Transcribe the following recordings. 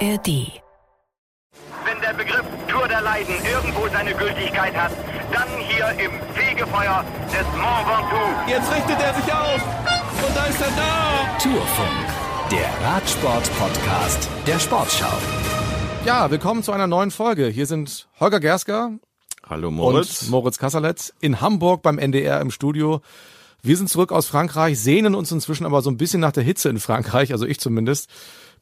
ARD. Wenn der Begriff Tour der Leiden irgendwo seine Gültigkeit hat, dann hier im Fegefeuer des Mont Ventoux. Jetzt richtet er sich auf und da ist er da. Tourfunk, der Radsport-Podcast der Sportschau. Ja, willkommen zu einer neuen Folge. Hier sind Holger Gersker Hallo Moritz. und Moritz Kasserletz in Hamburg beim NDR im Studio. Wir sind zurück aus Frankreich, sehnen uns inzwischen aber so ein bisschen nach der Hitze in Frankreich, also ich zumindest,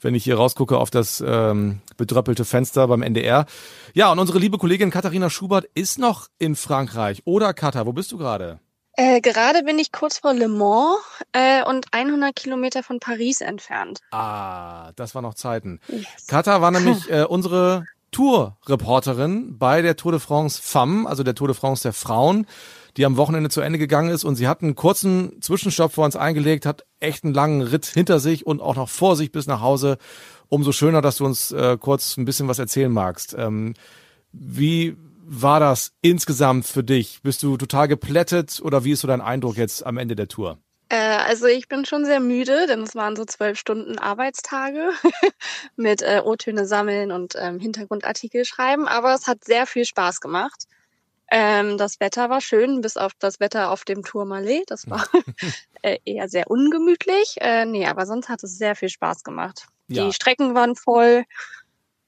wenn ich hier rausgucke auf das ähm, bedröppelte Fenster beim NDR. Ja, und unsere liebe Kollegin Katharina Schubert ist noch in Frankreich. Oder Katha, wo bist du gerade? Äh, gerade bin ich kurz vor Le Mans äh, und 100 Kilometer von Paris entfernt. Ah, das war noch Zeiten. Katha war nämlich äh, unsere Tour-Reporterin bei der Tour de France Femme, also der Tour de France der Frauen, die am Wochenende zu Ende gegangen ist und sie hat einen kurzen Zwischenstopp vor uns eingelegt, hat echt einen langen Ritt hinter sich und auch noch vor sich bis nach Hause. Umso schöner, dass du uns äh, kurz ein bisschen was erzählen magst. Ähm, wie war das insgesamt für dich? Bist du total geplättet oder wie ist so dein Eindruck jetzt am Ende der Tour? Äh, also ich bin schon sehr müde, denn es waren so zwölf Stunden Arbeitstage mit äh, O-Töne sammeln und ähm, Hintergrundartikel schreiben, aber es hat sehr viel Spaß gemacht. Ähm, das Wetter war schön, bis auf das Wetter auf dem Tourmalet. Das war äh, eher sehr ungemütlich. Äh, nee, aber sonst hat es sehr viel Spaß gemacht. Ja. Die Strecken waren voll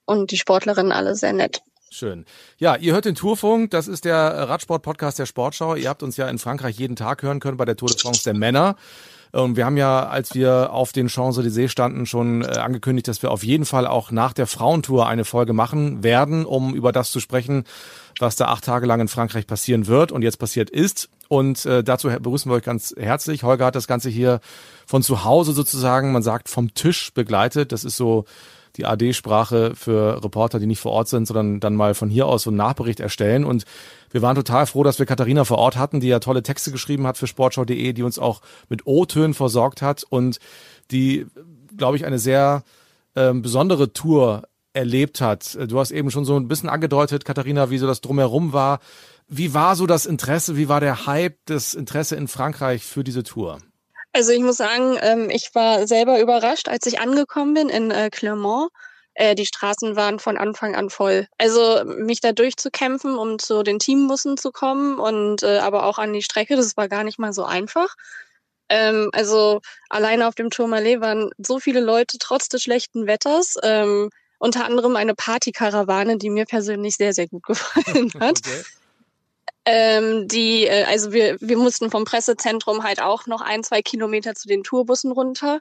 und die Sportlerinnen alle sehr nett. Schön. Ja, ihr hört den Tourfunk. Das ist der Radsport-Podcast der Sportschau. Ihr habt uns ja in Frankreich jeden Tag hören können bei der Tour de France der Männer. Und wir haben ja, als wir auf den Champs-Élysées standen, schon äh, angekündigt, dass wir auf jeden Fall auch nach der Frauentour eine Folge machen werden, um über das zu sprechen, was da acht Tage lang in Frankreich passieren wird und jetzt passiert ist. Und äh, dazu begrüßen wir euch ganz herzlich. Holger hat das Ganze hier von zu Hause sozusagen, man sagt vom Tisch begleitet. Das ist so die AD-Sprache für Reporter, die nicht vor Ort sind, sondern dann mal von hier aus so einen Nachbericht erstellen. Und wir waren total froh, dass wir Katharina vor Ort hatten, die ja tolle Texte geschrieben hat für sportschau.de, die uns auch mit O-Tönen versorgt hat und die, glaube ich, eine sehr ähm, besondere Tour erlebt hat. Du hast eben schon so ein bisschen angedeutet, Katharina, wie so das drumherum war. Wie war so das Interesse, wie war der Hype, das Interesse in Frankreich für diese Tour? Also ich muss sagen, ähm, ich war selber überrascht, als ich angekommen bin in äh, Clermont. Äh, die Straßen waren von Anfang an voll. Also mich da durchzukämpfen, um zu den Teambussen zu kommen und äh, aber auch an die Strecke, das war gar nicht mal so einfach. Ähm, also alleine auf dem Tourmalet waren so viele Leute trotz des schlechten Wetters. Unter anderem eine Partykarawane, die mir persönlich sehr, sehr gut gefallen hat. Okay. Ähm, die, äh, also wir, wir mussten vom Pressezentrum halt auch noch ein, zwei Kilometer zu den Tourbussen runter.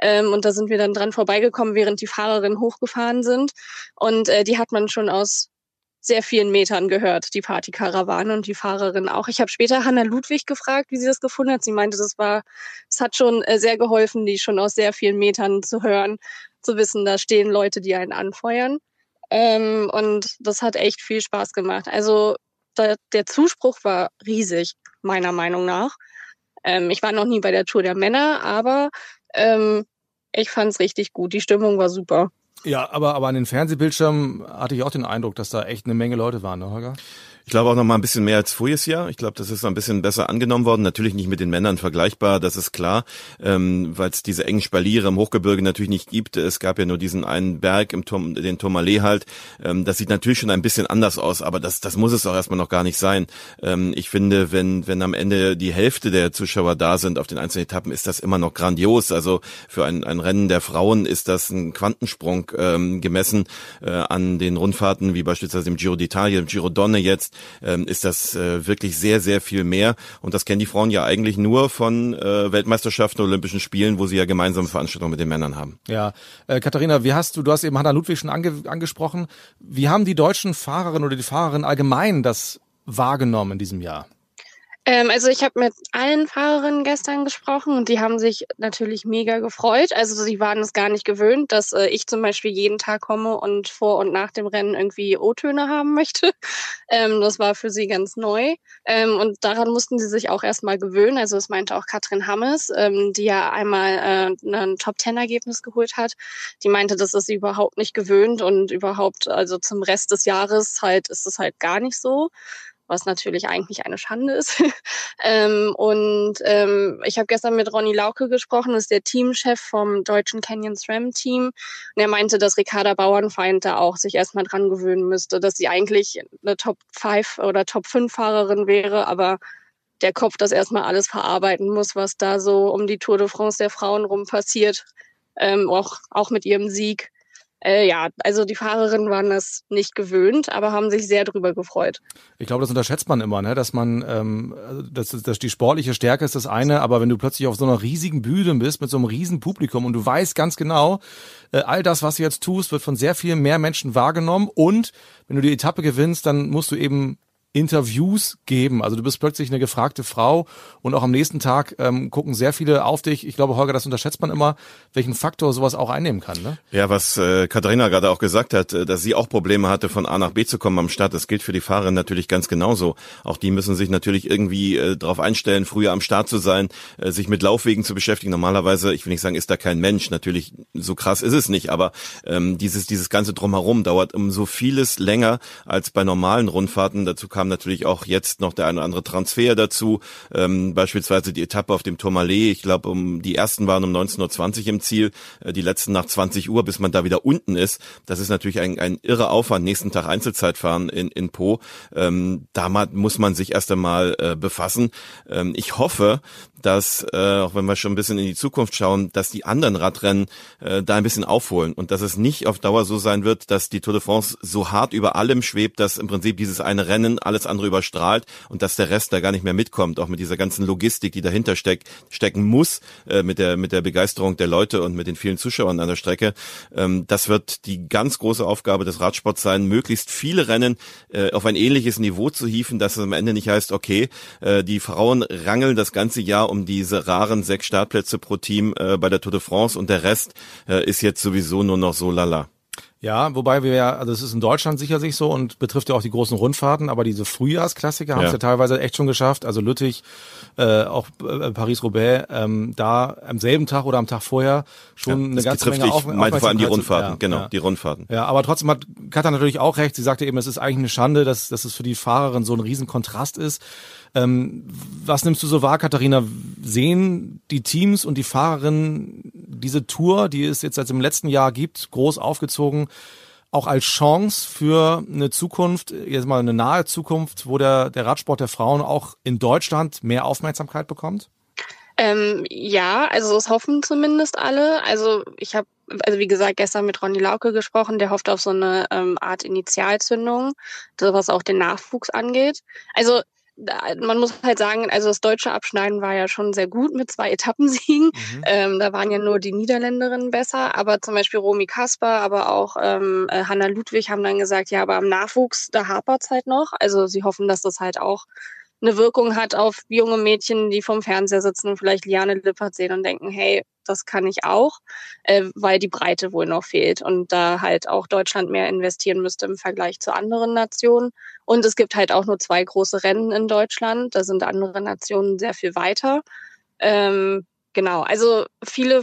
Ähm, und da sind wir dann dran vorbeigekommen, während die Fahrerinnen hochgefahren sind. Und äh, die hat man schon aus sehr vielen Metern gehört, die Partykarawane und die Fahrerin auch. Ich habe später Hanna Ludwig gefragt, wie sie das gefunden hat. Sie meinte, das war, es hat schon äh, sehr geholfen, die schon aus sehr vielen Metern zu hören, zu wissen, da stehen Leute, die einen anfeuern. Ähm, und das hat echt viel Spaß gemacht. Also da, der Zuspruch war riesig, meiner Meinung nach. Ähm, ich war noch nie bei der Tour der Männer, aber ähm, ich fand es richtig gut. Die Stimmung war super. Ja, aber, aber an den Fernsehbildschirmen hatte ich auch den Eindruck, dass da echt eine Menge Leute waren, ne, Holger? Ich glaube auch noch mal ein bisschen mehr als voriges Jahr. Ich glaube, das ist ein bisschen besser angenommen worden. Natürlich nicht mit den Männern vergleichbar, das ist klar, ähm, weil es diese engen Spaliere im Hochgebirge natürlich nicht gibt. Es gab ja nur diesen einen Berg im Turm, den Tourmalet halt. Ähm, das sieht natürlich schon ein bisschen anders aus, aber das, das muss es auch erstmal noch gar nicht sein. Ähm, ich finde, wenn, wenn am Ende die Hälfte der Zuschauer da sind auf den einzelnen Etappen, ist das immer noch grandios. Also für ein, ein Rennen der Frauen ist das ein Quantensprung ähm, gemessen äh, an den Rundfahrten, wie beispielsweise im Giro d'Italia, im Giro Donne jetzt ähm, ist das äh, wirklich sehr, sehr viel mehr. Und das kennen die Frauen ja eigentlich nur von äh, Weltmeisterschaften, Olympischen Spielen, wo sie ja gemeinsame Veranstaltungen mit den Männern haben. Ja, äh, Katharina, wie hast du, du hast eben Hanna Ludwig schon ange, angesprochen. Wie haben die deutschen Fahrerinnen oder die Fahrerinnen allgemein das wahrgenommen in diesem Jahr? Ähm, also ich habe mit allen Fahrerinnen gestern gesprochen und die haben sich natürlich mega gefreut. Also sie waren es gar nicht gewöhnt, dass äh, ich zum Beispiel jeden Tag komme und vor und nach dem Rennen irgendwie O-Töne haben möchte. Ähm, das war für sie ganz neu. Ähm, und daran mussten sie sich auch erstmal gewöhnen. Also das meinte auch Katrin Hammes, ähm, die ja einmal äh, ein Top-Ten-Ergebnis geholt hat. Die meinte, das ist sie überhaupt nicht gewöhnt und überhaupt, also zum Rest des Jahres halt ist es halt gar nicht so. Was natürlich eigentlich eine Schande ist. ähm, und ähm, ich habe gestern mit Ronny Lauke gesprochen, das ist der Teamchef vom deutschen Canyon SRAM Team. Und er meinte, dass Ricarda Bauernfeind da auch sich erstmal dran gewöhnen müsste, dass sie eigentlich eine Top 5 oder Top 5 Fahrerin wäre, aber der Kopf das erstmal alles verarbeiten muss, was da so um die Tour de France der Frauen rum passiert, ähm, auch, auch mit ihrem Sieg. Äh, ja, also die Fahrerinnen waren das nicht gewöhnt, aber haben sich sehr drüber gefreut. Ich glaube, das unterschätzt man immer, ne? dass man, ähm, dass, dass die sportliche Stärke ist das eine, aber wenn du plötzlich auf so einer riesigen Bühne bist mit so einem riesen Publikum und du weißt ganz genau, äh, all das, was du jetzt tust, wird von sehr vielen mehr Menschen wahrgenommen und wenn du die Etappe gewinnst, dann musst du eben Interviews geben. Also du bist plötzlich eine gefragte Frau und auch am nächsten Tag ähm, gucken sehr viele auf dich. Ich glaube, Holger, das unterschätzt man immer, welchen Faktor sowas auch einnehmen kann. Ne? Ja, was äh, Katharina gerade auch gesagt hat, äh, dass sie auch Probleme hatte, von A nach B zu kommen am Start. Das gilt für die Fahrer natürlich ganz genauso. Auch die müssen sich natürlich irgendwie äh, darauf einstellen, früher am Start zu sein, äh, sich mit Laufwegen zu beschäftigen. Normalerweise, ich will nicht sagen, ist da kein Mensch. Natürlich, so krass ist es nicht, aber ähm, dieses, dieses ganze Drumherum dauert um so vieles länger als bei normalen Rundfahrten. Dazu kam natürlich auch jetzt noch der eine oder andere Transfer dazu, ähm, beispielsweise die Etappe auf dem Tourmalet. Ich glaube, um die ersten waren um 19.20 Uhr im Ziel, äh, die letzten nach 20 Uhr, bis man da wieder unten ist. Das ist natürlich ein, ein irrer Aufwand. Nächsten Tag Einzelzeit fahren in, in Po. Ähm, damit muss man sich erst einmal äh, befassen. Ähm, ich hoffe, dass, äh, auch wenn wir schon ein bisschen in die Zukunft schauen, dass die anderen Radrennen äh, da ein bisschen aufholen und dass es nicht auf Dauer so sein wird, dass die Tour de France so hart über allem schwebt, dass im Prinzip dieses eine Rennen alles andere überstrahlt und dass der Rest da gar nicht mehr mitkommt, auch mit dieser ganzen Logistik, die dahinter steckt, stecken muss, äh, mit der mit der Begeisterung der Leute und mit den vielen Zuschauern an der Strecke. Ähm, das wird die ganz große Aufgabe des Radsports sein, möglichst viele Rennen äh, auf ein ähnliches Niveau zu hieven, dass es am Ende nicht heißt, okay, äh, die Frauen rangeln das ganze Jahr um diese raren sechs Startplätze pro Team äh, bei der Tour de France und der Rest äh, ist jetzt sowieso nur noch so lala. Ja, wobei wir ja, also es ist in Deutschland sicherlich so und betrifft ja auch die großen Rundfahrten, aber diese Frühjahrsklassiker haben es ja teilweise echt schon geschafft. Also Lüttich, äh, auch äh, Paris-Roubaix, ähm, da am selben Tag oder am Tag vorher schon ja, eine ganze Menge auf, meinte vor allem die Rundfahrten, ja, genau, die Rundfahrten. Ja, aber trotzdem hat Katha natürlich auch recht. Sie sagte eben, es ist eigentlich eine Schande, dass, dass es für die Fahrerin so ein Riesenkontrast ist. Ähm, was nimmst du so wahr, Katharina? Sehen die Teams und die Fahrerinnen diese Tour, die es jetzt seit dem letzten Jahr gibt, groß aufgezogen, auch als Chance für eine Zukunft, jetzt mal eine nahe Zukunft, wo der, der Radsport der Frauen auch in Deutschland mehr Aufmerksamkeit bekommt? Ähm, ja, also es hoffen zumindest alle. Also ich habe, also wie gesagt, gestern mit Ronny Lauke gesprochen, der hofft auf so eine ähm, Art Initialzündung, was auch den Nachwuchs angeht. Also man muss halt sagen, also das deutsche Abschneiden war ja schon sehr gut mit zwei Etappensiegen. Mhm. Ähm, da waren ja nur die Niederländerinnen besser, aber zum Beispiel Romy Kasper, aber auch ähm, äh, Hanna Ludwig haben dann gesagt, ja, aber am Nachwuchs, da hapert es halt noch. Also sie hoffen, dass das halt auch eine Wirkung hat auf junge Mädchen, die vom Fernseher sitzen und vielleicht Liane Lippert sehen und denken, hey, das kann ich auch, äh, weil die Breite wohl noch fehlt und da halt auch Deutschland mehr investieren müsste im Vergleich zu anderen Nationen. Und es gibt halt auch nur zwei große Rennen in Deutschland, da sind andere Nationen sehr viel weiter. Ähm, genau, also viele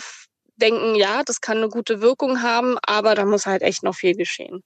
denken, ja, das kann eine gute Wirkung haben, aber da muss halt echt noch viel geschehen.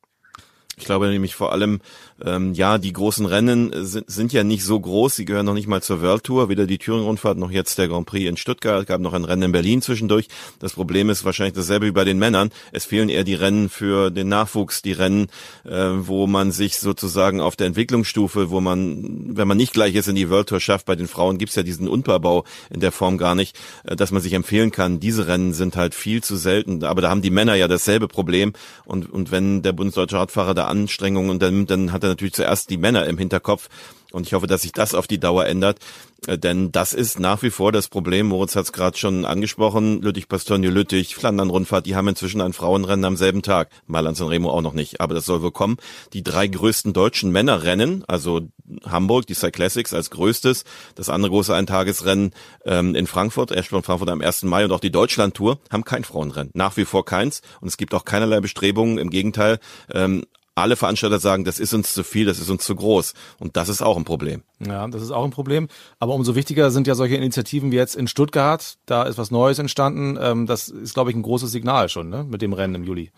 Ich glaube nämlich vor allem, ähm, ja, die großen Rennen sind, sind ja nicht so groß, sie gehören noch nicht mal zur World Tour, weder die Thüringen-Rundfahrt noch jetzt der Grand Prix in Stuttgart, gab noch ein Rennen in Berlin zwischendurch. Das Problem ist wahrscheinlich dasselbe wie bei den Männern. Es fehlen eher die Rennen für den Nachwuchs, die Rennen, äh, wo man sich sozusagen auf der Entwicklungsstufe, wo man, wenn man nicht gleich jetzt in die World Tour schafft, bei den Frauen gibt's ja diesen Unterbau in der Form gar nicht, äh, dass man sich empfehlen kann. Diese Rennen sind halt viel zu selten, aber da haben die Männer ja dasselbe Problem und, und wenn der bundesdeutsche Radfahrer da Anstrengungen unternimmt, dann hat er natürlich zuerst die Männer im Hinterkopf. Und ich hoffe, dass sich das auf die Dauer ändert, äh, denn das ist nach wie vor das Problem. Moritz hat es gerade schon angesprochen. Lüttich, Bastogne, Lüttich, Flandern-Rundfahrt, die haben inzwischen ein Frauenrennen am selben Tag. Mailand San Remo auch noch nicht, aber das soll wohl kommen. Die drei größten deutschen Männerrennen, also Hamburg, die Cyclassics als größtes, das andere große Eintagesrennen ähm, in Frankfurt, Eschborn Frankfurt am 1. Mai und auch die Deutschlandtour haben kein Frauenrennen. Nach wie vor keins. Und es gibt auch keinerlei Bestrebungen. Im Gegenteil, ähm, alle Veranstalter sagen, das ist uns zu viel, das ist uns zu groß. Und das ist auch ein Problem. Ja, das ist auch ein Problem. Aber umso wichtiger sind ja solche Initiativen wie jetzt in Stuttgart. Da ist was Neues entstanden. Ähm, das ist, glaube ich, ein großes Signal schon, ne? mit dem Rennen im Juli.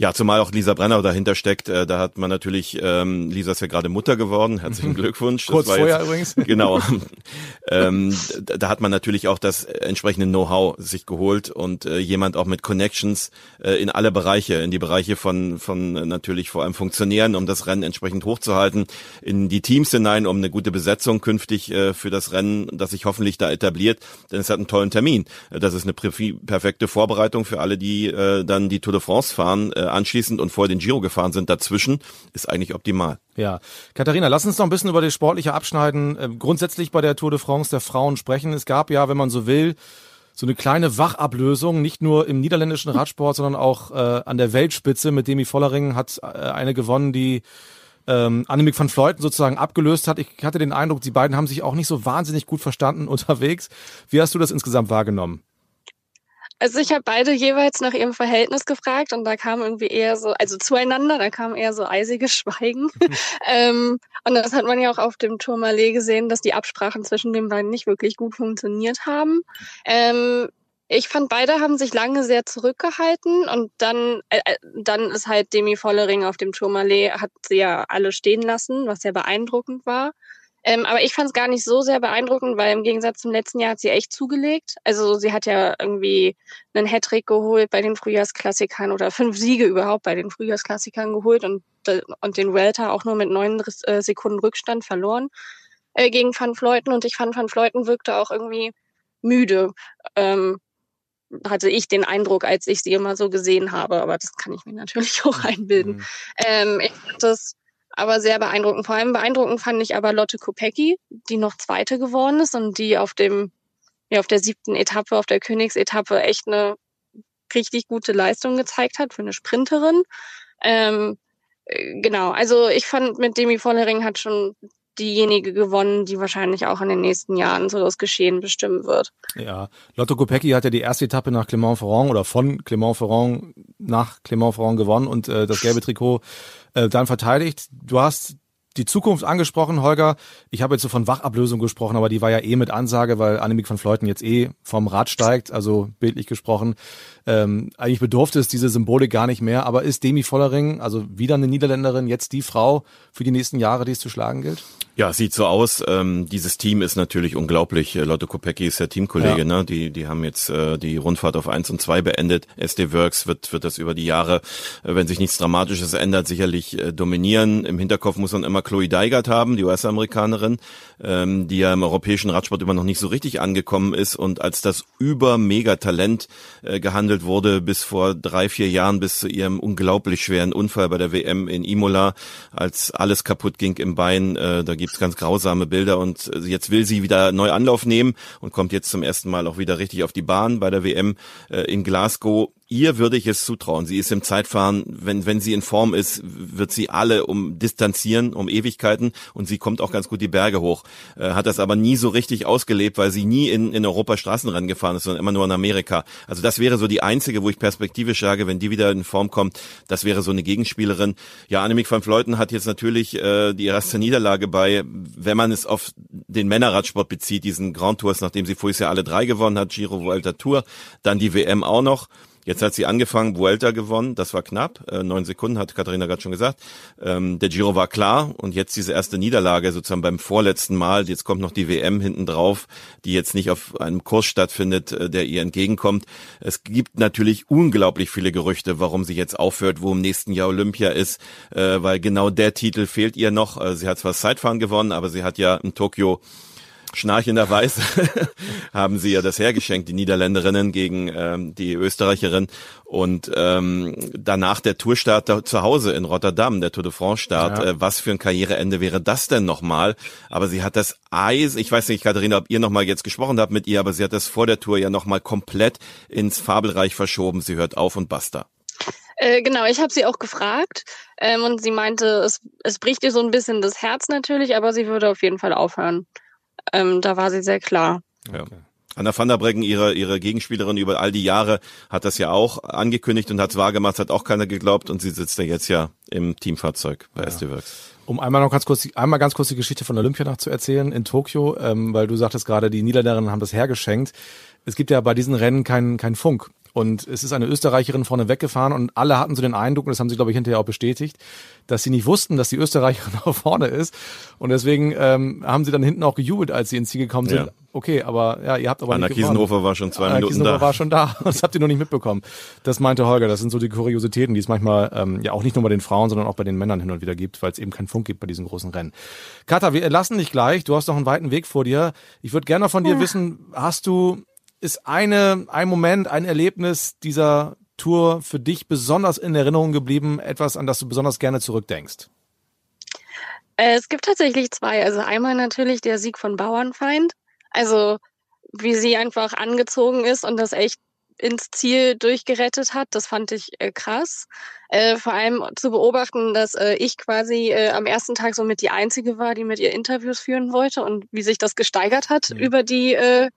Ja, zumal auch Lisa Brenner dahinter steckt. Äh, da hat man natürlich, ähm, Lisa ist ja gerade Mutter geworden. Herzlichen Glückwunsch. Kurz vorher jetzt, übrigens. Genau. ähm, da, da, hat man natürlich auch das entsprechende Know-how sich geholt und äh, jemand auch mit Connections äh, in alle Bereiche, in die Bereiche von, von äh, natürlich vor allem Funktionären, um das Rennen entsprechend hochzuhalten, in die Teams hinein, um eine gute Besetzung künftig äh, für das Rennen, das sich hoffentlich da etabliert. Denn es hat einen tollen Termin. Das ist eine perfekte Vorbereitung für alle, die äh, dann die Tour de France fahren. Äh, anschließend und vor den Giro gefahren sind dazwischen, ist eigentlich optimal. Ja, Katharina, lass uns noch ein bisschen über das sportliche Abschneiden äh, grundsätzlich bei der Tour de France der Frauen sprechen. Es gab ja, wenn man so will, so eine kleine Wachablösung, nicht nur im niederländischen Radsport, sondern auch äh, an der Weltspitze. Mit Demi Vollering hat äh, eine gewonnen, die ähm, Annemiek van Fleuten sozusagen abgelöst hat. Ich hatte den Eindruck, die beiden haben sich auch nicht so wahnsinnig gut verstanden unterwegs. Wie hast du das insgesamt wahrgenommen? Also ich habe beide jeweils nach ihrem Verhältnis gefragt und da kam irgendwie eher so, also zueinander, da kam eher so eisiges Schweigen. ähm, und das hat man ja auch auf dem Tourmalet gesehen, dass die Absprachen zwischen den beiden nicht wirklich gut funktioniert haben. Ähm, ich fand, beide haben sich lange sehr zurückgehalten und dann, äh, äh dann ist halt Demi Vollering auf dem Tourmalet, hat sie ja alle stehen lassen, was sehr beeindruckend war. Ähm, aber ich fand es gar nicht so sehr beeindruckend, weil im Gegensatz zum letzten Jahr hat sie echt zugelegt. Also sie hat ja irgendwie einen Hattrick geholt bei den Frühjahrsklassikern oder fünf Siege überhaupt bei den Frühjahrsklassikern geholt und, und den Welter auch nur mit neun äh, Sekunden Rückstand verloren äh, gegen Van Fleuten. Und ich fand, Van Fleuten wirkte auch irgendwie müde. Ähm, hatte ich den Eindruck, als ich sie immer so gesehen habe, aber das kann ich mir natürlich auch einbilden. Mhm. Ähm, ich fand das aber sehr beeindruckend. Vor allem beeindruckend fand ich aber Lotte Kopecki, die noch Zweite geworden ist und die auf dem, ja, auf der siebten Etappe, auf der Königsetappe echt eine richtig gute Leistung gezeigt hat für eine Sprinterin. Ähm, äh, genau, also ich fand mit Demi Vollering hat schon diejenige gewonnen, die wahrscheinlich auch in den nächsten Jahren so das Geschehen bestimmen wird. Ja, Lotto Kopecky hat ja die erste Etappe nach Clermont-Ferrand oder von Clermont-Ferrand nach Clermont-Ferrand gewonnen und äh, das gelbe Trikot äh, dann verteidigt. Du hast die Zukunft angesprochen, Holger. Ich habe jetzt so von Wachablösung gesprochen, aber die war ja eh mit Ansage, weil Annemiek van Fleuten jetzt eh vom Rad steigt, also bildlich gesprochen. Ähm, eigentlich bedurfte es diese Symbolik gar nicht mehr, aber ist Demi Vollering, also wieder eine Niederländerin, jetzt die Frau für die nächsten Jahre, die es zu schlagen gilt? Ja, sieht so aus. Ähm, dieses Team ist natürlich unglaublich. Äh, Lotte Kopecki ist der Teamkollege, ja. ne? Die, die haben jetzt äh, die Rundfahrt auf eins und zwei beendet. SD Works wird, wird das über die Jahre, äh, wenn sich nichts Dramatisches ändert, sicherlich äh, dominieren. Im Hinterkopf muss man immer Chloe Deigert haben, die US-Amerikanerin, ähm, die ja im europäischen Radsport immer noch nicht so richtig angekommen ist und als das über-Mega-Talent äh, gehandelt wurde bis vor drei, vier Jahren, bis zu ihrem unglaublich schweren Unfall bei der WM in Imola, als alles kaputt ging im Bein. Äh, da gibt's ganz grausame Bilder und jetzt will sie wieder neu Anlauf nehmen und kommt jetzt zum ersten Mal auch wieder richtig auf die Bahn bei der WM äh, in Glasgow ihr würde ich es zutrauen. Sie ist im Zeitfahren, wenn, wenn sie in Form ist, wird sie alle um distanzieren, um Ewigkeiten und sie kommt auch ganz gut die Berge hoch. Äh, hat das aber nie so richtig ausgelebt, weil sie nie in, in Europa Straßenrennen gefahren ist, sondern immer nur in Amerika. Also das wäre so die einzige, wo ich perspektivisch sage, wenn die wieder in Form kommt, das wäre so eine Gegenspielerin. Ja, Annemiek van Fleuten hat jetzt natürlich äh, die erste Niederlage bei, wenn man es auf den Männerradsport bezieht, diesen Grand Tours, nachdem sie vorher ja alle drei gewonnen hat, Giro, Vuelta, Tour, dann die WM auch noch. Jetzt hat sie angefangen, Vuelta gewonnen, das war knapp, äh, neun Sekunden, hat Katharina gerade schon gesagt. Ähm, der Giro war klar und jetzt diese erste Niederlage sozusagen beim vorletzten Mal. Jetzt kommt noch die WM hinten drauf, die jetzt nicht auf einem Kurs stattfindet, äh, der ihr entgegenkommt. Es gibt natürlich unglaublich viele Gerüchte, warum sie jetzt aufhört, wo im nächsten Jahr Olympia ist, äh, weil genau der Titel fehlt ihr noch. Äh, sie hat zwar Zeitfahren gewonnen, aber sie hat ja in Tokio schnarchenderweise haben sie ja das hergeschenkt, die Niederländerinnen gegen ähm, die Österreicherin. Und ähm, danach der Tourstart da, zu Hause in Rotterdam, der Tour de France Start. Ja. Äh, was für ein Karriereende wäre das denn nochmal? Aber sie hat das Eis, ich weiß nicht, Katharina, ob ihr nochmal jetzt gesprochen habt mit ihr, aber sie hat das vor der Tour ja nochmal komplett ins Fabelreich verschoben. Sie hört auf und basta. Äh, genau, ich habe sie auch gefragt ähm, und sie meinte, es, es bricht ihr so ein bisschen das Herz natürlich, aber sie würde auf jeden Fall aufhören. Ähm, da war sie sehr klar. Ja. Okay. Anna van der Breggen, ihre, ihre Gegenspielerin über all die Jahre, hat das ja auch angekündigt und hat es wahrgemacht, hat auch keiner geglaubt und sie sitzt ja jetzt ja im Teamfahrzeug bei ja. SD Works. Um einmal noch ganz kurz, einmal ganz kurz die Geschichte von Olympia noch zu erzählen in Tokio, ähm, weil du sagtest gerade, die Niederländerinnen haben das hergeschenkt. Es gibt ja bei diesen Rennen keinen keinen Funk. Und es ist eine Österreicherin vorne weggefahren und alle hatten so den Eindruck, und das haben sie, glaube ich, hinterher auch bestätigt, dass sie nicht wussten, dass die Österreicherin auch vorne ist. Und deswegen ähm, haben sie dann hinten auch gejubelt, als sie ins Ziel gekommen sind. Ja. Okay, aber ja, ihr habt aber Anna nicht gewonnen. Kiesenhofer war schon zwei Anna Minuten Kiesenhofer da. war schon da. Das habt ihr noch nicht mitbekommen. Das meinte Holger. Das sind so die Kuriositäten, die es manchmal ähm, ja auch nicht nur bei den Frauen, sondern auch bei den Männern hin und wieder gibt, weil es eben keinen Funk gibt bei diesen großen Rennen. Katha, wir lassen dich gleich. Du hast noch einen weiten Weg vor dir. Ich würde gerne von dir wissen, hast du, ist eine, ein Moment, ein Erlebnis dieser Tour für dich besonders in Erinnerung geblieben, etwas, an das du besonders gerne zurückdenkst? Äh, es gibt tatsächlich zwei. Also einmal natürlich der Sieg von Bauernfeind. Also wie sie einfach angezogen ist und das echt ins Ziel durchgerettet hat. Das fand ich äh, krass. Äh, vor allem zu beobachten, dass äh, ich quasi äh, am ersten Tag somit die Einzige war, die mit ihr Interviews führen wollte und wie sich das gesteigert hat Mhm. über die äh,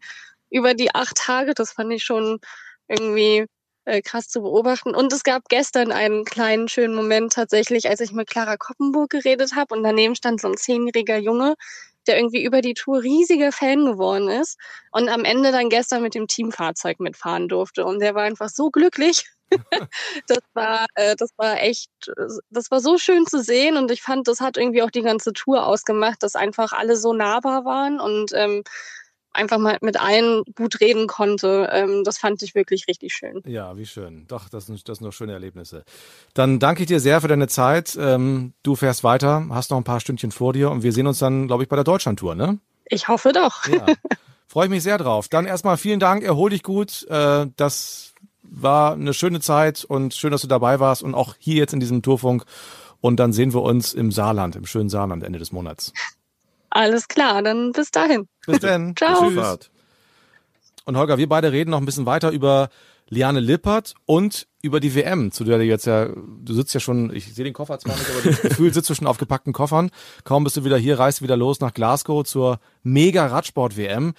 über die acht Tage. Das fand ich schon irgendwie äh, krass zu beobachten. Und es gab gestern einen kleinen schönen Moment tatsächlich, als ich mit Clara Koppenburg geredet habe und daneben stand so ein zehnjähriger Junge, der irgendwie über die Tour riesiger Fan geworden ist und am Ende dann gestern mit dem Teamfahrzeug mitfahren durfte. Und der war einfach so glücklich. das war, äh, das war echt, das war so schön zu sehen und ich fand, das hat irgendwie auch die ganze Tour ausgemacht, dass einfach alle so nahbar waren und ähm, einfach mal mit allen gut reden konnte. Ähm, das fand ich wirklich richtig schön. Ja, wie schön. Doch, das sind, das sind doch schöne Erlebnisse. Dann danke ich dir sehr für deine Zeit. Ähm, du fährst weiter, hast noch ein paar Stündchen vor dir und wir sehen uns dann, glaube ich, bei der Deutschlandtour, ne? Ich hoffe doch. Ja. Freue ich mich sehr drauf. Dann erstmal vielen Dank, erhol dich gut. Äh, das war eine schöne Zeit und schön, dass du dabei warst und auch hier jetzt in diesem Tourfunk. Und dann sehen wir uns im Saarland, im schönen Saarland Ende des Monats. Alles klar, dann bis dahin. Bis dann. Ciao. Tschüss. Und Holger, wir beide reden noch ein bisschen weiter über Liane Lippert und über die WM, zu der du jetzt ja, du sitzt ja schon, ich sehe den Koffer zwar nicht, aber das Gefühl sitzt du schon auf gepackten Koffern. Kaum bist du wieder hier, reist du wieder los nach Glasgow zur mega Radsport-WM.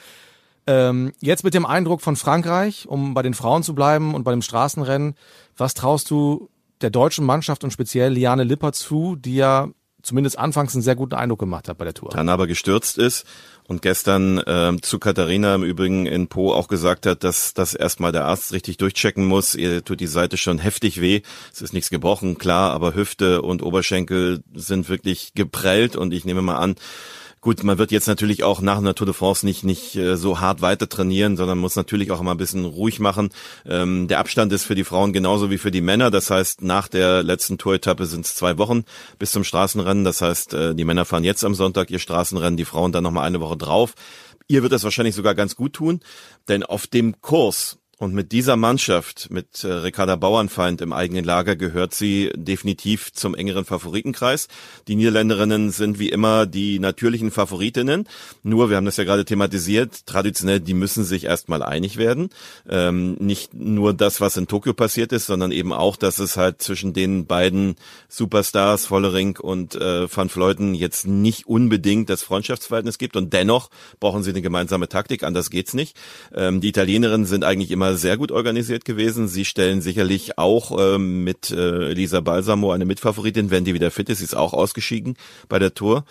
Ähm, jetzt mit dem Eindruck von Frankreich, um bei den Frauen zu bleiben und bei dem Straßenrennen, was traust du der deutschen Mannschaft und speziell Liane Lippert zu, die ja zumindest anfangs einen sehr guten Eindruck gemacht hat bei der Tour? dann aber gestürzt ist und gestern ähm, zu Katharina im Übrigen in Po auch gesagt hat, dass das erstmal der Arzt richtig durchchecken muss. Ihr tut die Seite schon heftig weh. Es ist nichts gebrochen, klar, aber Hüfte und Oberschenkel sind wirklich geprellt und ich nehme mal an, Gut, man wird jetzt natürlich auch nach einer Tour de France nicht nicht äh, so hart weiter trainieren, sondern muss natürlich auch immer ein bisschen ruhig machen. Ähm, der Abstand ist für die Frauen genauso wie für die Männer. Das heißt, nach der letzten Tour-Etappe sind es zwei Wochen bis zum Straßenrennen. Das heißt, äh, die Männer fahren jetzt am Sonntag ihr Straßenrennen, die Frauen dann nochmal eine Woche drauf. Ihr wird das wahrscheinlich sogar ganz gut tun, denn auf dem Kurs und mit dieser Mannschaft, mit äh, Ricarda Bauernfeind im eigenen Lager, gehört sie definitiv zum engeren Favoritenkreis. Die Niederländerinnen sind wie immer die natürlichen Favoritinnen. Nur, wir haben das ja gerade thematisiert, traditionell, die müssen sich erstmal einig werden. Ähm, nicht nur das, was in Tokio passiert ist, sondern eben auch, dass es halt zwischen den beiden Superstars, Vollering und äh, Van Fleuten, jetzt nicht unbedingt das Freundschaftsverhältnis gibt. Und dennoch brauchen sie eine gemeinsame Taktik, anders geht's nicht. Ähm, die Italienerinnen sind eigentlich immer sehr gut organisiert gewesen. Sie stellen sicherlich auch ähm, mit äh, Elisa Balsamo eine Mitfavoritin, wenn die wieder fit ist. Sie ist auch ausgeschieden bei der Tour.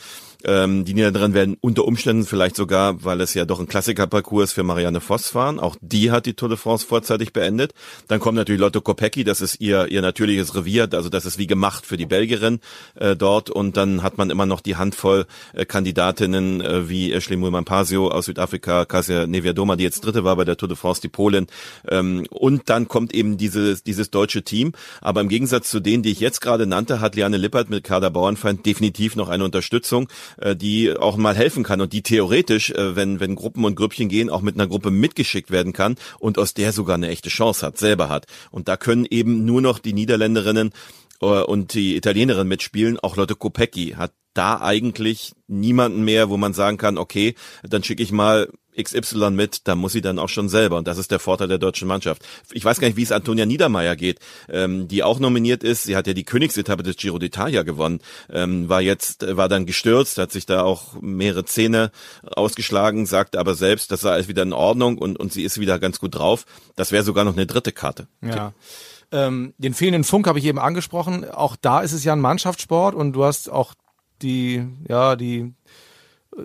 Ähm, die Niederländerinnen werden unter Umständen vielleicht sogar, weil es ja doch ein Klassikerparcours ist, für Marianne Voss fahren. Auch die hat die Tour de France vorzeitig beendet. Dann kommt natürlich Lotto Kopecky, das ist ihr ihr natürliches Revier, also das ist wie gemacht für die Belgierin äh, dort. Und dann hat man immer noch die Handvoll äh, Kandidatinnen äh, wie Ashley Mulman-Pasio aus Südafrika, Kasia Neviadoma, die jetzt Dritte war bei der Tour de France, die Polin. Ähm, und dann kommt eben dieses dieses deutsche Team. Aber im Gegensatz zu denen, die ich jetzt gerade nannte, hat Liane Lippert mit Kader Bauernfeind definitiv noch eine Unterstützung äh, die auch mal helfen kann und die theoretisch, äh, wenn, wenn Gruppen und Grüppchen gehen, auch mit einer Gruppe mitgeschickt werden kann und aus der sogar eine echte Chance hat, selber hat. Und da können eben nur noch die Niederländerinnen und die Italienerin mitspielen. Auch Lotte Kopecky hat da eigentlich niemanden mehr, wo man sagen kann, okay, dann schicke ich mal XY mit, da muss sie dann auch schon selber. Und das ist der Vorteil der deutschen Mannschaft. Ich weiß gar nicht, wie es Antonia Niedermeyer geht, ähm, die auch nominiert ist. Sie hat ja die Königsetappe des Giro d'Italia gewonnen, ähm, war jetzt, war dann gestürzt, hat sich da auch mehrere Zähne ausgeschlagen, sagte aber selbst, das sei alles wieder in Ordnung und, und sie ist wieder ganz gut drauf. Das wäre sogar noch eine dritte Karte. Ja. Ähm, den fehlenden Funk habe ich eben angesprochen. Auch da ist es ja ein Mannschaftssport und du hast auch die, ja, die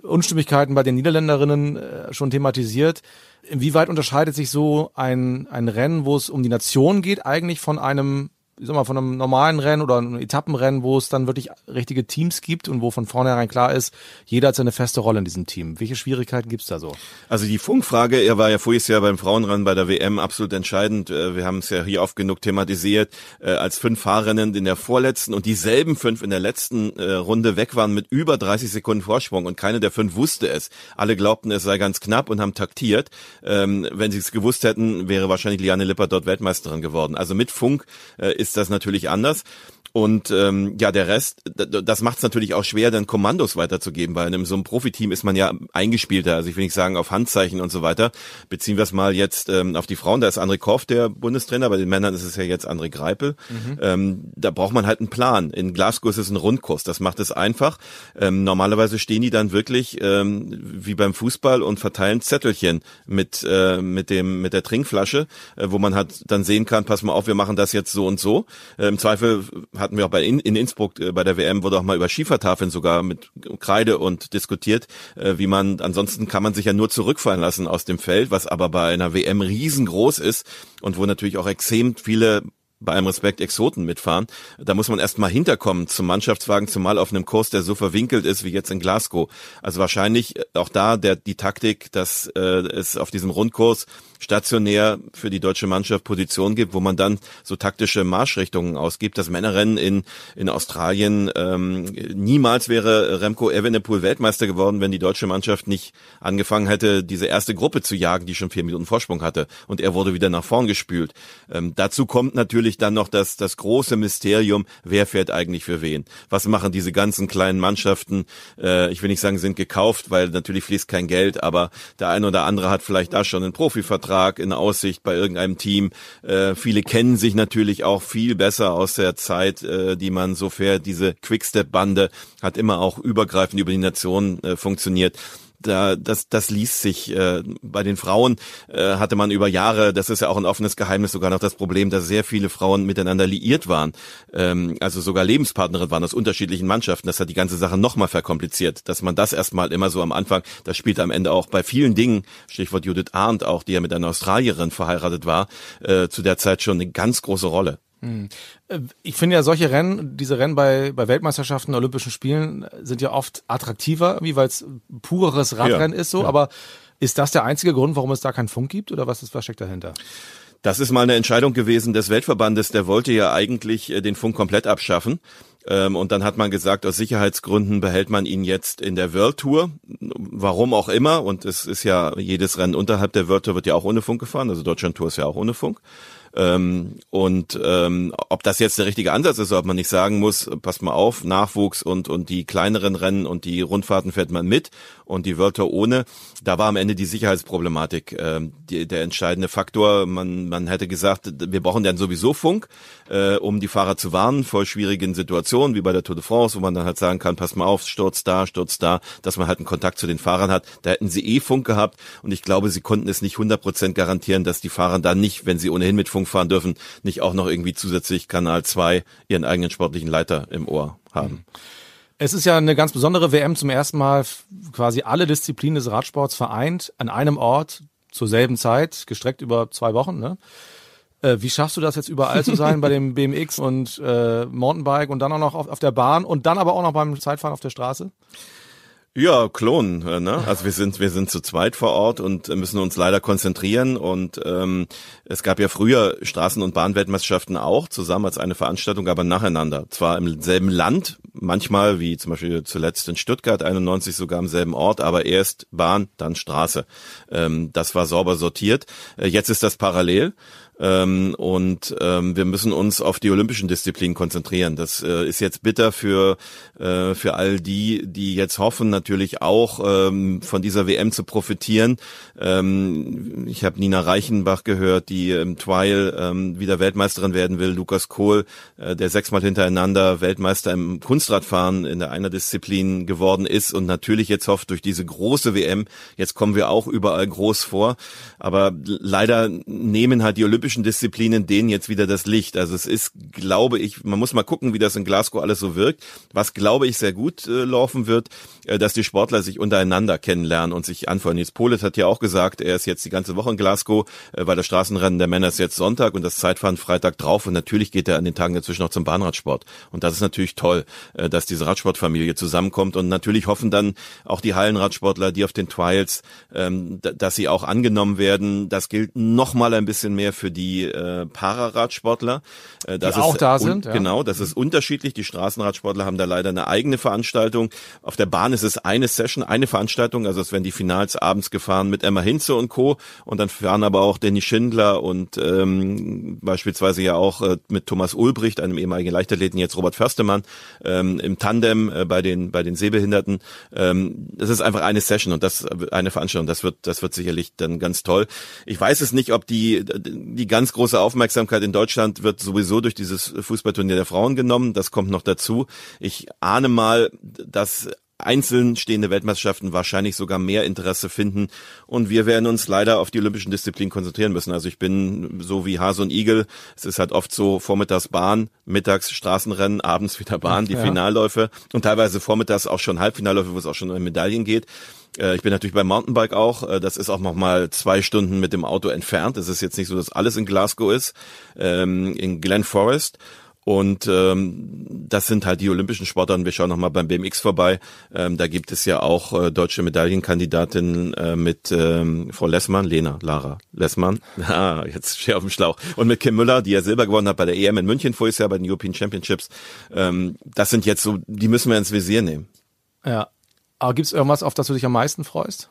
Unstimmigkeiten bei den Niederländerinnen äh, schon thematisiert. Inwieweit unterscheidet sich so ein, ein Rennen, wo es um die Nation geht, eigentlich von einem ich sag mal, von einem normalen Rennen oder einem Etappenrennen, wo es dann wirklich richtige Teams gibt und wo von vornherein klar ist, jeder hat seine feste Rolle in diesem Team. Welche Schwierigkeiten gibt's da so? Also die Funkfrage, er war ja voriges Jahr beim Frauenrennen bei der WM absolut entscheidend. Äh, wir haben es ja hier oft genug thematisiert, äh, als fünf Fahrerinnen in der vorletzten und dieselben fünf in der letzten äh, Runde weg waren mit über 30 Sekunden Vorsprung und keine der fünf wusste es. Alle glaubten, es sei ganz knapp und haben taktiert. Ähm, wenn sie es gewusst hätten, wäre wahrscheinlich Liane Lippert dort Weltmeisterin geworden. Also mit Funk ist ist das natürlich anders. Und ähm, ja, der Rest, das macht es natürlich auch schwer, dann Kommandos weiterzugeben, weil in so einem Profiteam ist man ja eingespielter. Also ich will nicht sagen auf Handzeichen und so weiter. Beziehen wir es mal jetzt ähm, auf die Frauen. Da ist André Koff der Bundestrainer, bei den Männern ist es ja jetzt André Greipel. Mhm. Ähm, da braucht man halt einen Plan. In Glasgow ist es ein Rundkurs. Das macht es einfach. Ähm, normalerweise stehen die dann wirklich ähm, wie beim Fußball und verteilen Zettelchen mit äh, mit dem mit der Trinkflasche, äh, wo man halt dann sehen kann, pass mal auf, wir machen das jetzt so und so. Äh, Im Zweifel hatten wir auch bei in, in Innsbruck äh, bei der WM wurde auch mal über Schiefertafeln sogar mit Kreide und diskutiert, äh, wie man ansonsten kann man sich ja nur zurückfallen lassen aus dem Feld, was aber bei einer WM riesengroß ist und wo natürlich auch extrem viele bei einem Respekt Exoten mitfahren. Da muss man erst mal hinterkommen zum Mannschaftswagen, zumal auf einem Kurs, der so verwinkelt ist wie jetzt in Glasgow. Also wahrscheinlich äh, auch da der die Taktik, dass äh, es auf diesem Rundkurs stationär für die deutsche Mannschaft Position gibt, wo man dann so taktische Marschrichtungen ausgibt. Das Männerrennen in, in Australien, ähm, niemals wäre Remco Evenepoel Weltmeister geworden, wenn die deutsche Mannschaft nicht angefangen hätte, diese erste Gruppe zu jagen, die schon vier Minuten Vorsprung hatte. Und er wurde wieder nach vorn gespült. Ähm, dazu kommt natürlich dann noch das, das große Mysterium, wer fährt eigentlich für wen? Was machen diese ganzen kleinen Mannschaften? Äh, ich will nicht sagen, sind gekauft, weil natürlich fließt kein Geld, aber der eine oder andere hat vielleicht da schon einen Profivertrag Vertrag in Aussicht bei irgendeinem Team. Äh, viele kennen sich natürlich auch viel besser aus der Zeit, äh, die man so fährt. Diese Quickstep-Bande hat immer auch übergreifend über die Nation äh, funktioniert da, das, das ließ sich. Äh, bei den Frauen äh, hatte man über Jahre, das ist ja auch ein offenes Geheimnis, sogar noch das Problem, dass sehr viele Frauen miteinander liiert waren. Ähm, also sogar Lebenspartnerin waren aus unterschiedlichen Mannschaften. Das hat die ganze Sache nochmal verkompliziert. Dass man das erstmal immer so am Anfang, das spielt am Ende auch bei vielen Dingen, Stichwort Judith Arndt auch, die ja mit einer Australierin verheiratet war, äh, zu der Zeit schon eine ganz große Rolle. Hm. Äh, ich finde ja solche Rennen, diese Rennen bei, bei Weltmeisterschaften, Olympischen Spielen sind ja oft attraktiver, wie weil es pureres Radrennen ja, ist so, ja. aber ist das der einzige Grund, warum es da keinen Funk gibt oder was ist, was steckt dahinter? Das ist mal eine Entscheidung gewesen des Weltverbandes, der wollte ja eigentlich äh, den Funk komplett abschaffen. Ähm, und dann hat man gesagt, aus Sicherheitsgründen behält man ihn jetzt in der World Tour. Warum auch immer. Und es ist ja, jedes Rennen unterhalb der World Tour wird ja auch ohne Funk gefahren. Also Deutschland Tour ist ja auch ohne Funk. Ähm, und ähm, ob das jetzt der richtige Ansatz ist, ob man nicht sagen muss, passt mal auf, Nachwuchs und, und die kleineren Rennen und die Rundfahrten fährt man mit und die Wörter ohne, da war am Ende die Sicherheitsproblematik ähm, die, der entscheidende Faktor. Man, man hätte gesagt, wir brauchen dann sowieso Funk, äh, um die Fahrer zu warnen vor schwierigen Situationen, wie bei der Tour de France, wo man dann halt sagen kann, pass mal auf, Sturz da, Sturz da, dass man halt einen Kontakt zu den Fahrern hat. Da hätten sie eh Funk gehabt und ich glaube, sie konnten es nicht 100% garantieren, dass die Fahrer dann nicht, wenn sie ohnehin mit Funk fahren dürfen, nicht auch noch irgendwie zusätzlich Kanal 2 ihren eigenen sportlichen Leiter im Ohr haben. Es ist ja eine ganz besondere WM zum ersten Mal quasi alle Disziplinen des Radsports vereint an einem Ort zur selben Zeit, gestreckt über zwei Wochen. Ne? Äh, wie schaffst du das jetzt überall zu sein bei dem BMX und äh, Mountainbike und dann auch noch auf, auf der Bahn und dann aber auch noch beim Zeitfahren auf der Straße? Ja, Klon. Äh, ne? Also wir sind wir sind zu zweit vor Ort und müssen uns leider konzentrieren. Und ähm, es gab ja früher Straßen- und Bahnweltmeisterschaften auch zusammen als eine Veranstaltung, aber nacheinander. Zwar im selben Land, manchmal wie zum Beispiel zuletzt in Stuttgart 91 sogar am selben Ort, aber erst Bahn, dann Straße. Ähm, das war sauber sortiert. Äh, jetzt ist das parallel. Ähm, und ähm, wir müssen uns auf die olympischen Disziplinen konzentrieren. Das äh, ist jetzt bitter für, äh, für all die, die jetzt hoffen, natürlich auch ähm, von dieser WM zu profitieren. Ähm, ich habe Nina Reichenbach gehört, die im Trial ähm, wieder Weltmeisterin werden will. Lukas Kohl, äh, der sechsmal hintereinander Weltmeister im Kunstradfahren in der einer Disziplin geworden ist und natürlich jetzt hofft, durch diese große WM, jetzt kommen wir auch überall groß vor. Aber leider nehmen halt die Olympischen olympischen Disziplinen denen jetzt wieder das Licht. Also es ist, glaube ich, man muss mal gucken, wie das in Glasgow alles so wirkt. Was, glaube ich, sehr gut äh, laufen wird, äh, dass die Sportler sich untereinander kennenlernen und sich anfeuern. Jetzt Polet hat ja auch gesagt, er ist jetzt die ganze Woche in Glasgow, äh, weil das Straßenrennen der Männer ist jetzt Sonntag und das Zeitfahren Freitag drauf und natürlich geht er an den Tagen dazwischen noch zum Bahnradsport. Und das ist natürlich toll, äh, dass diese Radsportfamilie zusammenkommt und natürlich hoffen dann auch die Hallenradsportler, die auf den Trials, ähm, dass sie auch angenommen werden. Das gilt noch mal ein bisschen mehr für die äh, Pararadsportler. Äh, das die auch da sind. Ja. Genau, das ist unterschiedlich. Die Straßenradsportler haben da leider eine eigene Veranstaltung. Auf der Bahn ist es eine Session, eine Veranstaltung. Also es werden die Finals abends gefahren mit Emma Hinze und Co. Und dann fahren aber auch Danny Schindler und ähm, beispielsweise ja auch äh, mit Thomas Ulbricht, einem ehemaligen Leichtathleten, jetzt Robert Förstemann, ähm, im Tandem äh, bei den bei den Sehbehinderten. Ähm, das ist einfach eine Session und das eine Veranstaltung. Das wird das wird sicherlich dann ganz toll. Ich weiß es nicht, ob die die ganz große Aufmerksamkeit in Deutschland wird sowieso durch dieses Fußballturnier der Frauen genommen. Das kommt noch dazu. Ich ahne mal, dass einzeln stehende Weltmeisterschaften wahrscheinlich sogar mehr Interesse finden. Und wir werden uns leider auf die olympischen Disziplinen konzentrieren müssen. Also ich bin so wie Hase und Igel. Es ist halt oft so vormittags Bahn, mittags Straßenrennen, abends wieder Bahn, die ja. Finalläufe und teilweise vormittags auch schon Halbfinalläufe, wo es auch schon um Medaillen geht. Äh, ich bin natürlich beim Mountainbike auch. Äh, das ist auch noch mal zwei Stunden mit dem Auto entfernt. Es ist jetzt nicht so, dass alles in Glasgow ist, ähm, in Glen Forest. Und ähm, das sind halt die olympischen Sportarten. Wir schauen nochmal beim BMX vorbei. Ähm, da gibt es ja auch äh, deutsche Medaillenkandidatinnen äh, mit ähm, Frau Lessmann, Lena, Lara Lessmann. Ah, jetzt stehe auf dem Schlauch. Und mit Kim Müller, die ja Silber gewonnen hat bei der EM in München voriges Jahr bei den European Championships. Ähm, das sind jetzt so, die müssen wir ins Visier nehmen. Ja. Aber gibt's irgendwas, auf das du dich am meisten freust?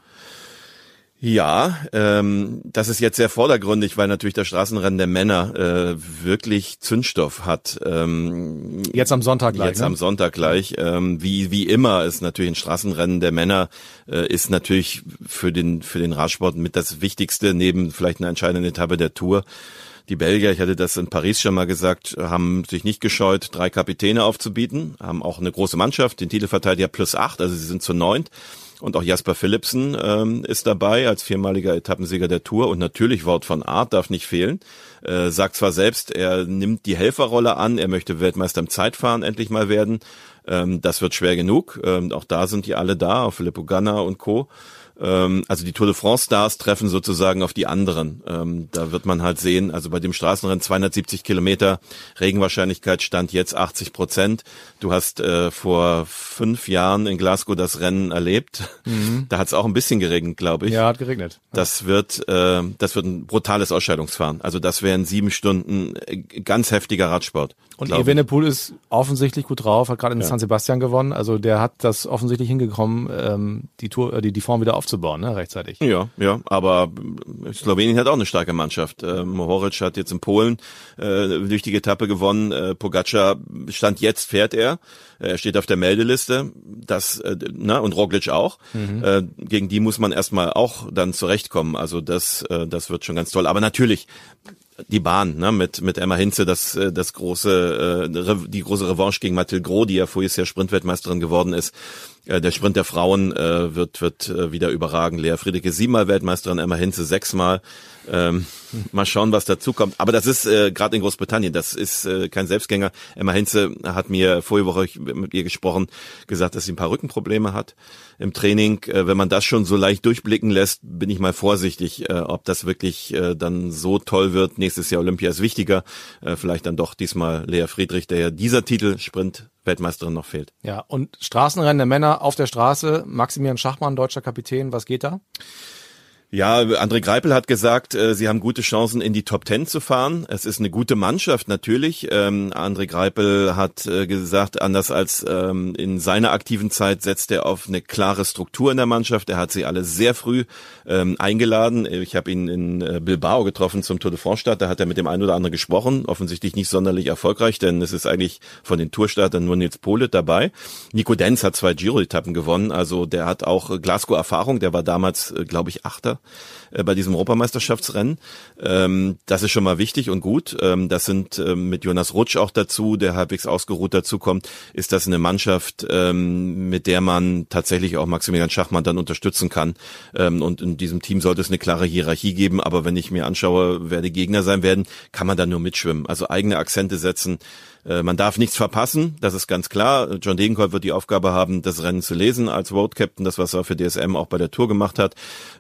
Ja, ähm, das ist jetzt sehr vordergründig, weil natürlich das Straßenrennen der Männer äh, wirklich Zündstoff hat. Ähm, jetzt am Sonntag gleich. Jetzt ne? am Sonntag gleich. Ähm, wie wie immer ist natürlich ein Straßenrennen der Männer äh, ist natürlich für den für den Radsport mit das Wichtigste neben vielleicht einer entscheidenden Etappe der Tour. Die Belgier, ich hatte das in Paris schon mal gesagt, haben sich nicht gescheut, drei Kapitäne aufzubieten, haben auch eine große Mannschaft, den Titelverteidiger plus acht, also sie sind zu neunt. Und auch Jasper Philipsen ähm, ist dabei als viermaliger Etappensieger der Tour. Und natürlich Wort von Art darf nicht fehlen. Äh, sagt zwar selbst, er nimmt die Helferrolle an, er möchte Weltmeister im Zeitfahren endlich mal werden. Ähm, das wird schwer genug. Ähm, auch da sind die alle da, auch Filippo Ganna und Co. Ähm, also die Tour de France Stars treffen sozusagen auf die anderen. Ähm, da wird man halt sehen, also bei dem Straßenrennen 270 Kilometer, Regenwahrscheinlichkeit stand jetzt 80 Prozent. Du hast äh, vor fünf Jahren in Glasgow das Rennen erlebt. Mhm. Da hat es auch ein bisschen geregnet, glaube ich. Ja, hat geregnet. Das wird, äh, das wird ein brutales Ausscheidungsfahren. Also das wären sieben Stunden äh, ganz heftiger Radsport. Und Evenepoel ist offensichtlich gut drauf, hat gerade in ja. San Sebastian gewonnen. Also der hat das offensichtlich hingekommen, ähm, die Tour, äh, die, die Form wieder aufzubauen, ne, rechtzeitig. Ja, ja. Aber Slowenien hat auch eine starke Mannschaft. Äh, Mohoric hat jetzt in Polen äh, durch die Etappe gewonnen. Äh, Pogacar stand jetzt, fährt er. Er steht auf der Meldeliste. Das, äh, na, und Roglic auch. Mhm. Äh, gegen die muss man erstmal auch dann zurechtkommen. Also das, äh, das wird schon ganz toll. Aber natürlich, die Bahn, ne, mit, mit Emma Hinze, das, äh, das große, äh, die große Revanche gegen Mathilde Gros, die ja vorher Sprintweltmeisterin geworden ist. Äh, der Sprint der Frauen äh, wird, wird äh, wieder überragen. Lea Friedrich siebenmal Weltmeisterin, Emma Hinze sechsmal. Ähm, mal schauen, was dazu kommt. Aber das ist äh, gerade in Großbritannien, das ist äh, kein Selbstgänger. Emma Hinze hat mir vorige Woche mit ihr gesprochen, gesagt, dass sie ein paar Rückenprobleme hat im Training. Äh, wenn man das schon so leicht durchblicken lässt, bin ich mal vorsichtig, äh, ob das wirklich äh, dann so toll wird. Nächstes Jahr Olympia ist wichtiger. Äh, vielleicht dann doch diesmal Lea Friedrich, der ja dieser Titel Sprint Weltmeisterin noch fehlt. Ja, und Straßenrennen der Männer auf der Straße, Maximilian Schachmann, deutscher Kapitän, was geht da? Ja, André Greipel hat gesagt, äh, sie haben gute Chancen, in die Top Ten zu fahren. Es ist eine gute Mannschaft natürlich. Ähm, André Greipel hat äh, gesagt, anders als ähm, in seiner aktiven Zeit setzt er auf eine klare Struktur in der Mannschaft. Er hat sie alle sehr früh ähm, eingeladen. Ich habe ihn in äh, Bilbao getroffen zum Tour de France Start. Da hat er mit dem einen oder anderen gesprochen. Offensichtlich nicht sonderlich erfolgreich, denn es ist eigentlich von den Tourstartern nur Nils Polet dabei. Nico Denz hat zwei Giro-Etappen gewonnen. Also der hat auch Glasgow-Erfahrung. Der war damals, glaube ich, Achter Äh, bei diesem Europameisterschaftsrennen. Ähm, das ist schon mal wichtig und gut. Ähm, das sind ähm, mit Jonas Rutsch auch dazu, der halbwegs ausgeruht dazu kommt, ist das eine Mannschaft, ähm, mit der man tatsächlich auch Maximilian Schachmann dann unterstützen kann. Ähm, und in diesem Team sollte es eine klare Hierarchie geben. Aber wenn ich mir anschaue, wer die Gegner sein werden, kann man da nur mitschwimmen. Also eigene Akzente setzen. Äh, man darf nichts verpassen, das ist ganz klar. John Degenkolb wird die Aufgabe haben, das Rennen zu lesen als Road Captain, das was er für DSM auch bei der Tour gemacht hat.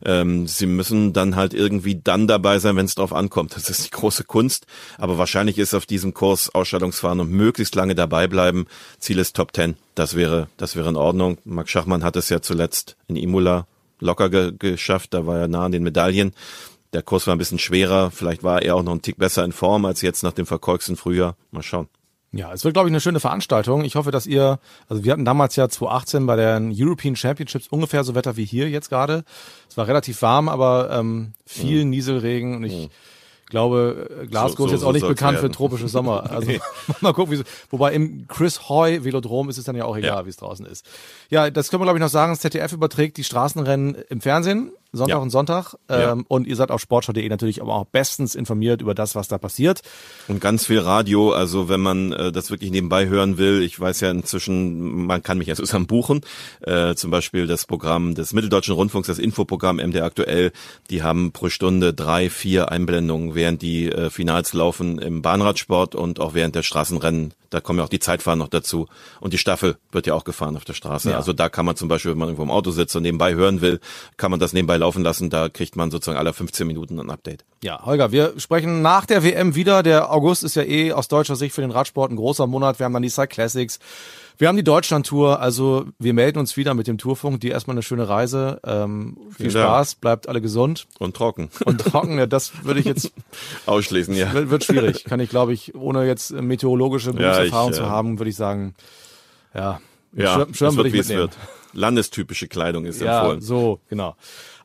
Ähm, sie müssen dann halt irgendwie dann dabei sein, wenn es drauf ankommt. Das ist die große Kunst. Aber wahrscheinlich ist auf diesem Kurs Ausstellungsfahren und möglichst lange dabei bleiben. Ziel ist Top Ten. Das wäre, das wäre in Ordnung. Max Schachmann hat es ja zuletzt in Imola locker ge geschafft. Da war er nah an den Medaillen. Der Kurs war ein bisschen schwerer. Vielleicht war er auch noch ein Tick besser in Form als jetzt nach dem verkorksten Frühjahr. Mal schauen. Ja, es wird, glaube ich, eine schöne Veranstaltung. Ich hoffe, dass ihr, also wir hatten damals ja 2018 bei den European Championships ungefähr so Wetter wie hier jetzt gerade. Es war relativ warm, aber ähm, viel mhm. Nieselregen und ich mhm. glaube, äh, Glasgow so, so, ist jetzt auch nicht so bekannt werden. für tropische Sommer. Also mal gucken, wie wobei im Chris Hoy Velodrom ist es dann ja auch egal, ja. wie es draußen ist. Ja, das können wir, glaube ich, noch sagen. Das ZDF überträgt die Straßenrennen im Fernsehen Sonntag ja. und Sonntag. Ähm, ja. Und ihr seid auf sportschau.de natürlich aber auch bestens informiert über das, was da passiert. Und ganz viel Radio, also wenn man äh, das wirklich nebenbei hören will, ich weiß ja inzwischen, man kann mich ja zusammen buchen, äh, zum Beispiel das Programm des Mitteldeutschen Rundfunks, das Infoprogramm MD aktuell, die haben pro Stunde drei, vier Einblendungen, während die äh, Finals laufen im Bahnradsport und auch während der Straßenrennen da kommen ja auch die Zeitfahren noch dazu. Und die Staffel wird ja auch gefahren auf der Straße. Ja. Also da kann man zum Beispiel, wenn man irgendwo im Auto sitzt und nebenbei hören will, kann man das nebenbei laufen lassen. Da kriegt man sozusagen alle 15 Minuten ein Update. Ja, Holger, wir sprechen nach der WM wieder. Der August ist ja eh aus deutscher Sicht für den Radsport ein großer Monat. Wir haben dann die Cyclassics. Classics. Wir haben die Deutschland-Tour, also wir melden uns wieder mit dem Tourfunk. Die erstmal eine schöne Reise. Ähm, viel Spaß, bleibt alle gesund. Und trocken. Und trocken, ja, das würde ich jetzt ausschließen, ja. Wird, wird schwierig. Kann ich, glaube ich, ohne jetzt meteorologische Berufserfahrung ja, zu haben, würde ich sagen, ja, ja Schirm, Schirm würde ich mitnehmen. Wird. Landestypische Kleidung ist ja, empfohlen. So, genau.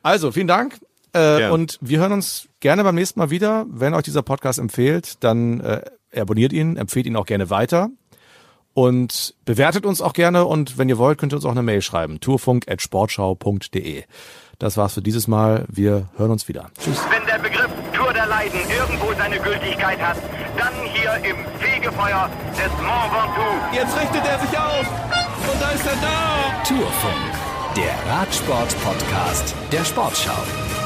Also, vielen Dank. Äh, und wir hören uns gerne beim nächsten Mal wieder. Wenn euch dieser Podcast empfiehlt, dann äh, abonniert ihn, empfehlt ihn auch gerne weiter. Und bewertet uns auch gerne und wenn ihr wollt, könnt ihr uns auch eine Mail schreiben. tourfunk.sportschau.de. Das war's für dieses Mal. Wir hören uns wieder. Tschüss. Wenn der Begriff Tour der Leiden irgendwo seine Gültigkeit hat, dann hier im Fegefeuer des Mont Ventoux. Jetzt richtet er sich auf und da ist er da. Tourfunk, der Radsport-Podcast der Sportschau.